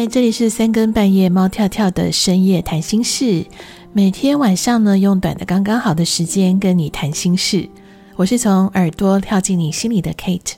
嗨，这里是三更半夜猫跳跳的深夜谈心事。每天晚上呢，用短的刚刚好的时间跟你谈心事。我是从耳朵跳进你心里的 Kate。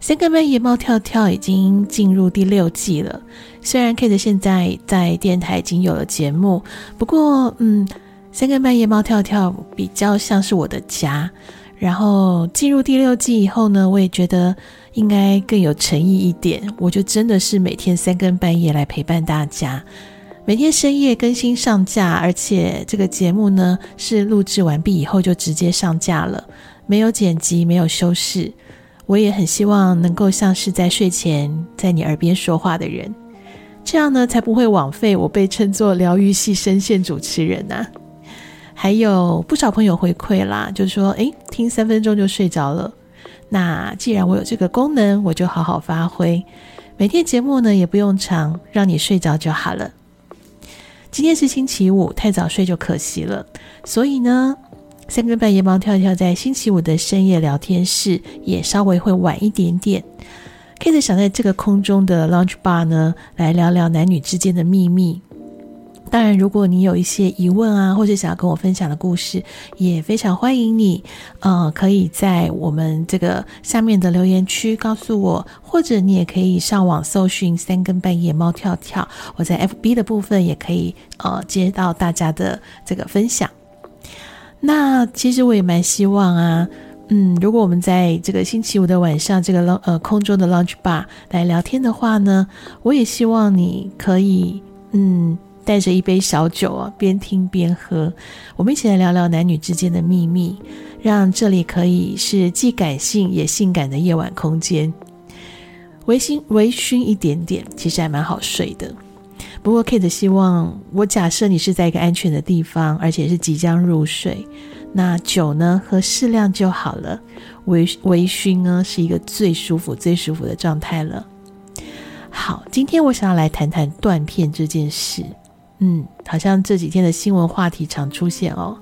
三更半夜猫跳跳已经进入第六季了。虽然 Kate 现在在电台已经有了节目，不过嗯，三更半夜猫跳跳比较像是我的家。然后进入第六季以后呢，我也觉得应该更有诚意一点。我就真的是每天三更半夜来陪伴大家，每天深夜更新上架，而且这个节目呢是录制完毕以后就直接上架了，没有剪辑，没有修饰。我也很希望能够像是在睡前在你耳边说话的人，这样呢才不会枉费我被称作疗愈系声线主持人呐、还有不少朋友回馈啦，就说，诶，听三分钟就睡着了。那既然我有这个功能，我就好好发挥。每天节目呢也不用长，让你睡着就好了。今天是星期五，太早睡就可惜了。所以呢，三更半夜猫跳跳在星期五的深夜聊天室也稍微会晚一点点。Kate 想在这个空中的 Lounge Bar 呢，来聊聊男女之间的秘密。当然，如果你有一些疑问啊，或者想要跟我分享的故事，也非常欢迎你，呃，可以在我们这个下面的留言区告诉我，或者你也可以上网搜寻“三更半夜猫跳跳”，我在 FB 的部分也可以呃接到大家的这个分享。那其实我也蛮希望啊，嗯，如果我们在这个星期五的晚上，这个呃空中的 Lounge Bar 来聊天的话呢，我也希望你可以嗯。带着一杯小酒啊，边听边喝，我们一起来聊聊男女之间的秘密，让这里可以是既感性也性感的夜晚空间。微醺微醺一点点，其实还蛮好睡的。不过 Kate 希望我假设你是在一个安全的地方，而且是即将入睡，那酒呢喝适量就好了。微微醺呢是一个最舒服、最舒服的状态了。好，今天我想要来谈谈断片这件事。嗯，好像这几天的新闻话题常出现哦。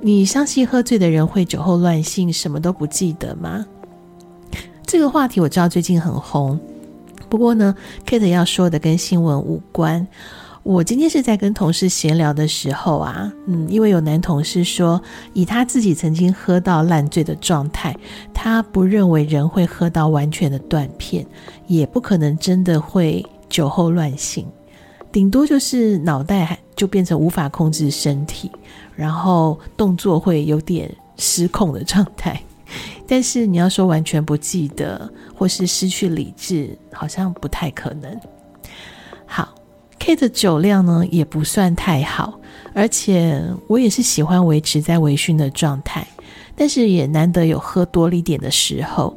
你相信喝醉的人会酒后乱性，什么都不记得吗？这个话题我知道最近很红，不过呢，Kate 要说的跟新闻无关。我今天是在跟同事闲聊的时候啊，嗯，因为有男同事说，以他自己曾经喝到烂醉的状态，他不认为人会喝到完全的断片，也不可能真的会酒后乱性。顶多就是脑袋就变成无法控制身体，然后动作会有点失控的状态。但是你要说完全不记得或是失去理智，好像不太可能。好，Kate 的酒量呢也不算太好，而且我也是喜欢维持在微醺的状态，但是也难得有喝多了一点的时候。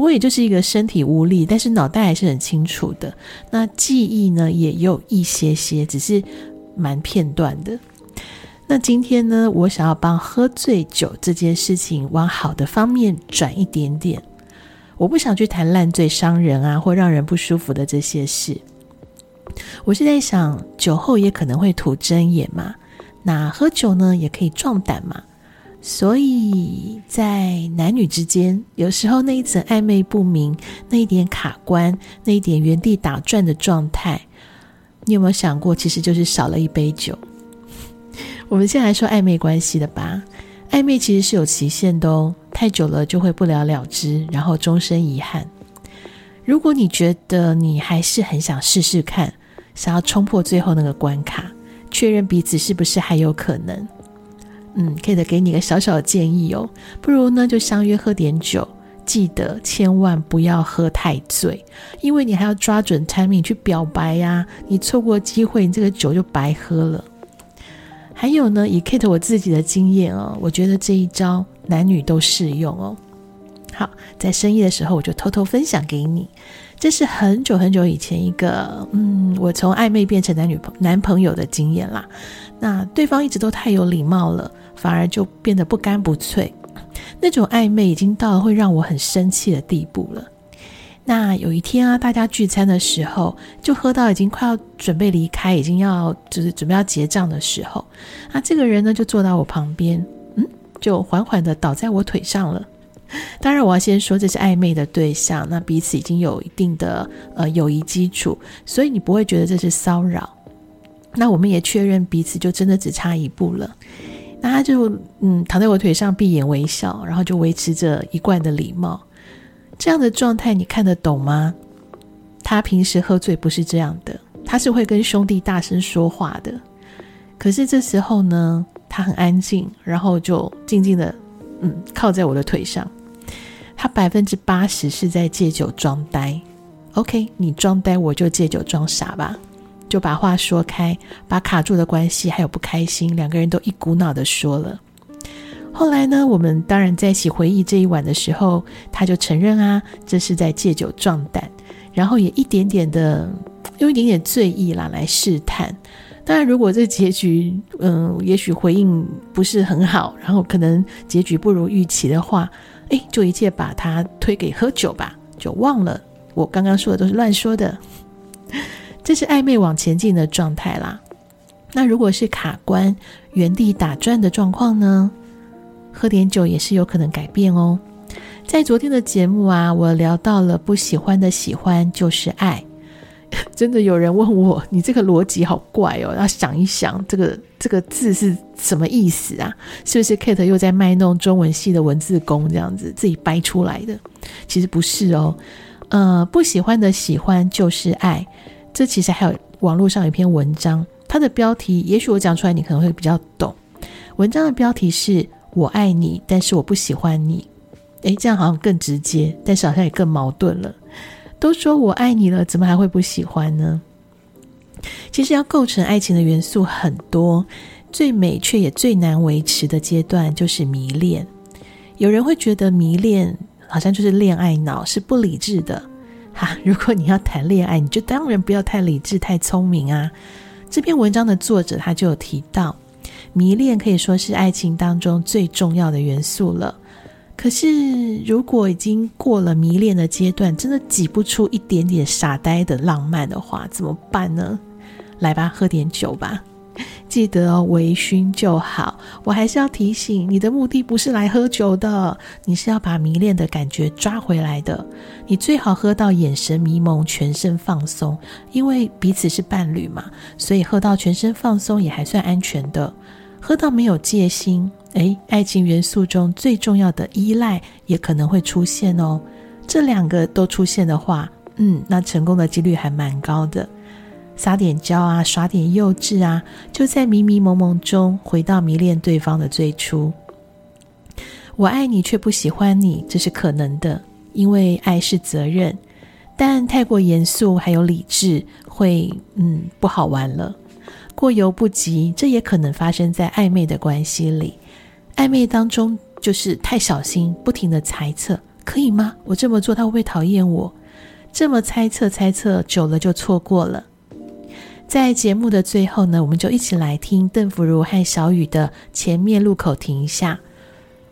不过也就是一个身体无力，但是脑袋还是很清楚的。那记忆呢，也有一些些，只是蛮片段的。那今天呢，我想要帮喝醉酒这件事情往好的方面转一点点。我不想去谈烂醉伤人啊，或让人不舒服的这些事。我是在想，酒后也可能会吐真言嘛。那喝酒呢，也可以壮胆嘛。所以在男女之间，有时候那一层暧昧不明，那一点卡关，那一点原地打转的状态，你有没有想过，其实就是少了一杯酒？我们先来说暧昧关系的吧。暧昧其实是有期限的哦，太久了就会不了了之，然后终身遗憾。如果你觉得你还是很想试试看，想要冲破最后那个关卡，确认彼此是不是还有可能。嗯，可以的，给你个小小的建议哦。不如呢，就相约喝点酒，记得千万不要喝太醉，因为你还要抓准 timing 去表白呀。你错过机会，你这个酒就白喝了。还有呢，以 Kate 我自己的经验哦，我觉得这一招男女都适用哦。好，在深夜的时候，我就偷偷分享给你。这是很久很久以前一个，嗯，我从暧昧变成男女朋男朋友的经验啦。那对方一直都太有礼貌了，反而就变得不干不脆。那种暧昧已经到了会让我很生气的地步了。那有一天啊，大家聚餐的时候，就喝到已经快要准备离开，已经要就是准备要结账的时候，啊，这个人呢就坐到我旁边，嗯，就缓缓的倒在我腿上了。当然，我要先说这是暧昧的对象，那彼此已经有一定的呃友谊基础，所以你不会觉得这是骚扰。那我们也确认彼此就真的只差一步了。那他就嗯躺在我腿上闭眼微笑，然后就维持着一贯的礼貌。这样的状态你看得懂吗？他平时喝醉不是这样的，他是会跟兄弟大声说话的。可是这时候呢，他很安静，然后就静静的嗯靠在我的腿上。他百分之八十是在借酒装呆。OK，你装呆，我就借酒装傻吧。就把话说开，把卡住的关系还有不开心，两个人都一股脑的说了。后来呢，我们当然在一起回忆这一晚的时候，他就承认啊，这是在借酒壮胆，然后也一点点的用一点点醉意啦来试探。当然，如果这结局，嗯，也许回应不是很好，然后可能结局不如预期的话，哎，就一切把它推给喝酒吧，就忘了我刚刚说的都是乱说的。这是暧昧往前进的状态啦。那如果是卡关、原地打转的状况呢？喝点酒也是有可能改变哦。在昨天的节目啊，我聊到了不喜欢的喜欢就是爱。真的有人问我，你这个逻辑好怪哦，要想一想，这个这个字是什么意思啊？是不是 Kate 又在卖弄中文系的文字工这样子自己掰出来的？其实不是哦。呃，不喜欢的喜欢就是爱。这其实还有网络上有一篇文章，它的标题也许我讲出来你可能会比较懂。文章的标题是“我爱你，但是我不喜欢你”。诶，这样好像更直接，但是好像也更矛盾了。都说我爱你了，怎么还会不喜欢呢？其实要构成爱情的元素很多，最美却也最难维持的阶段就是迷恋。有人会觉得迷恋好像就是恋爱脑，是不理智的。哈，如果你要谈恋爱，你就当然不要太理智、太聪明啊。这篇文章的作者他就有提到，迷恋可以说是爱情当中最重要的元素了。可是，如果已经过了迷恋的阶段，真的挤不出一点点傻呆的浪漫的话，怎么办呢？来吧，喝点酒吧。记得哦，微醺就好。我还是要提醒你的目的不是来喝酒的，你是要把迷恋的感觉抓回来的。你最好喝到眼神迷蒙，全身放松，因为彼此是伴侣嘛，所以喝到全身放松也还算安全的。喝到没有戒心，诶，爱情元素中最重要的依赖也可能会出现哦。这两个都出现的话，嗯，那成功的几率还蛮高的。撒点娇啊，耍点幼稚啊，就在迷迷蒙蒙中回到迷恋对方的最初。我爱你却不喜欢你，这是可能的，因为爱是责任，但太过严肃还有理智会嗯不好玩了。过犹不及，这也可能发生在暧昧的关系里。暧昧当中就是太小心，不停的猜测，可以吗？我这么做他会不会讨厌我？这么猜测猜测久了就错过了。在节目的最后呢，我们就一起来听邓福如和小雨的《前面路口停一下》。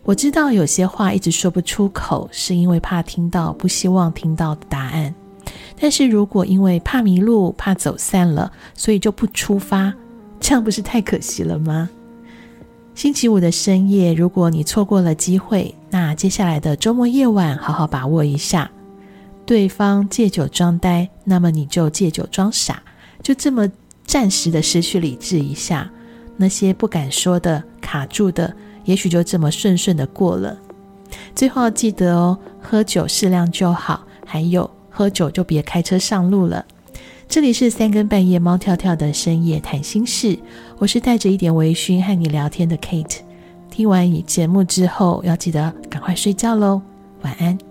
我知道有些话一直说不出口，是因为怕听到不希望听到的答案。但是如果因为怕迷路、怕走散了，所以就不出发，这样不是太可惜了吗？星期五的深夜，如果你错过了机会，那接下来的周末夜晚，好好把握一下。对方借酒装呆，那么你就借酒装傻。就这么暂时的失去理智一下，那些不敢说的、卡住的，也许就这么顺顺的过了。最后要记得哦，喝酒适量就好，还有喝酒就别开车上路了。这里是三更半夜猫跳跳的深夜谈心事，我是带着一点微醺和你聊天的 Kate。听完你节目之后，要记得赶快睡觉喽，晚安。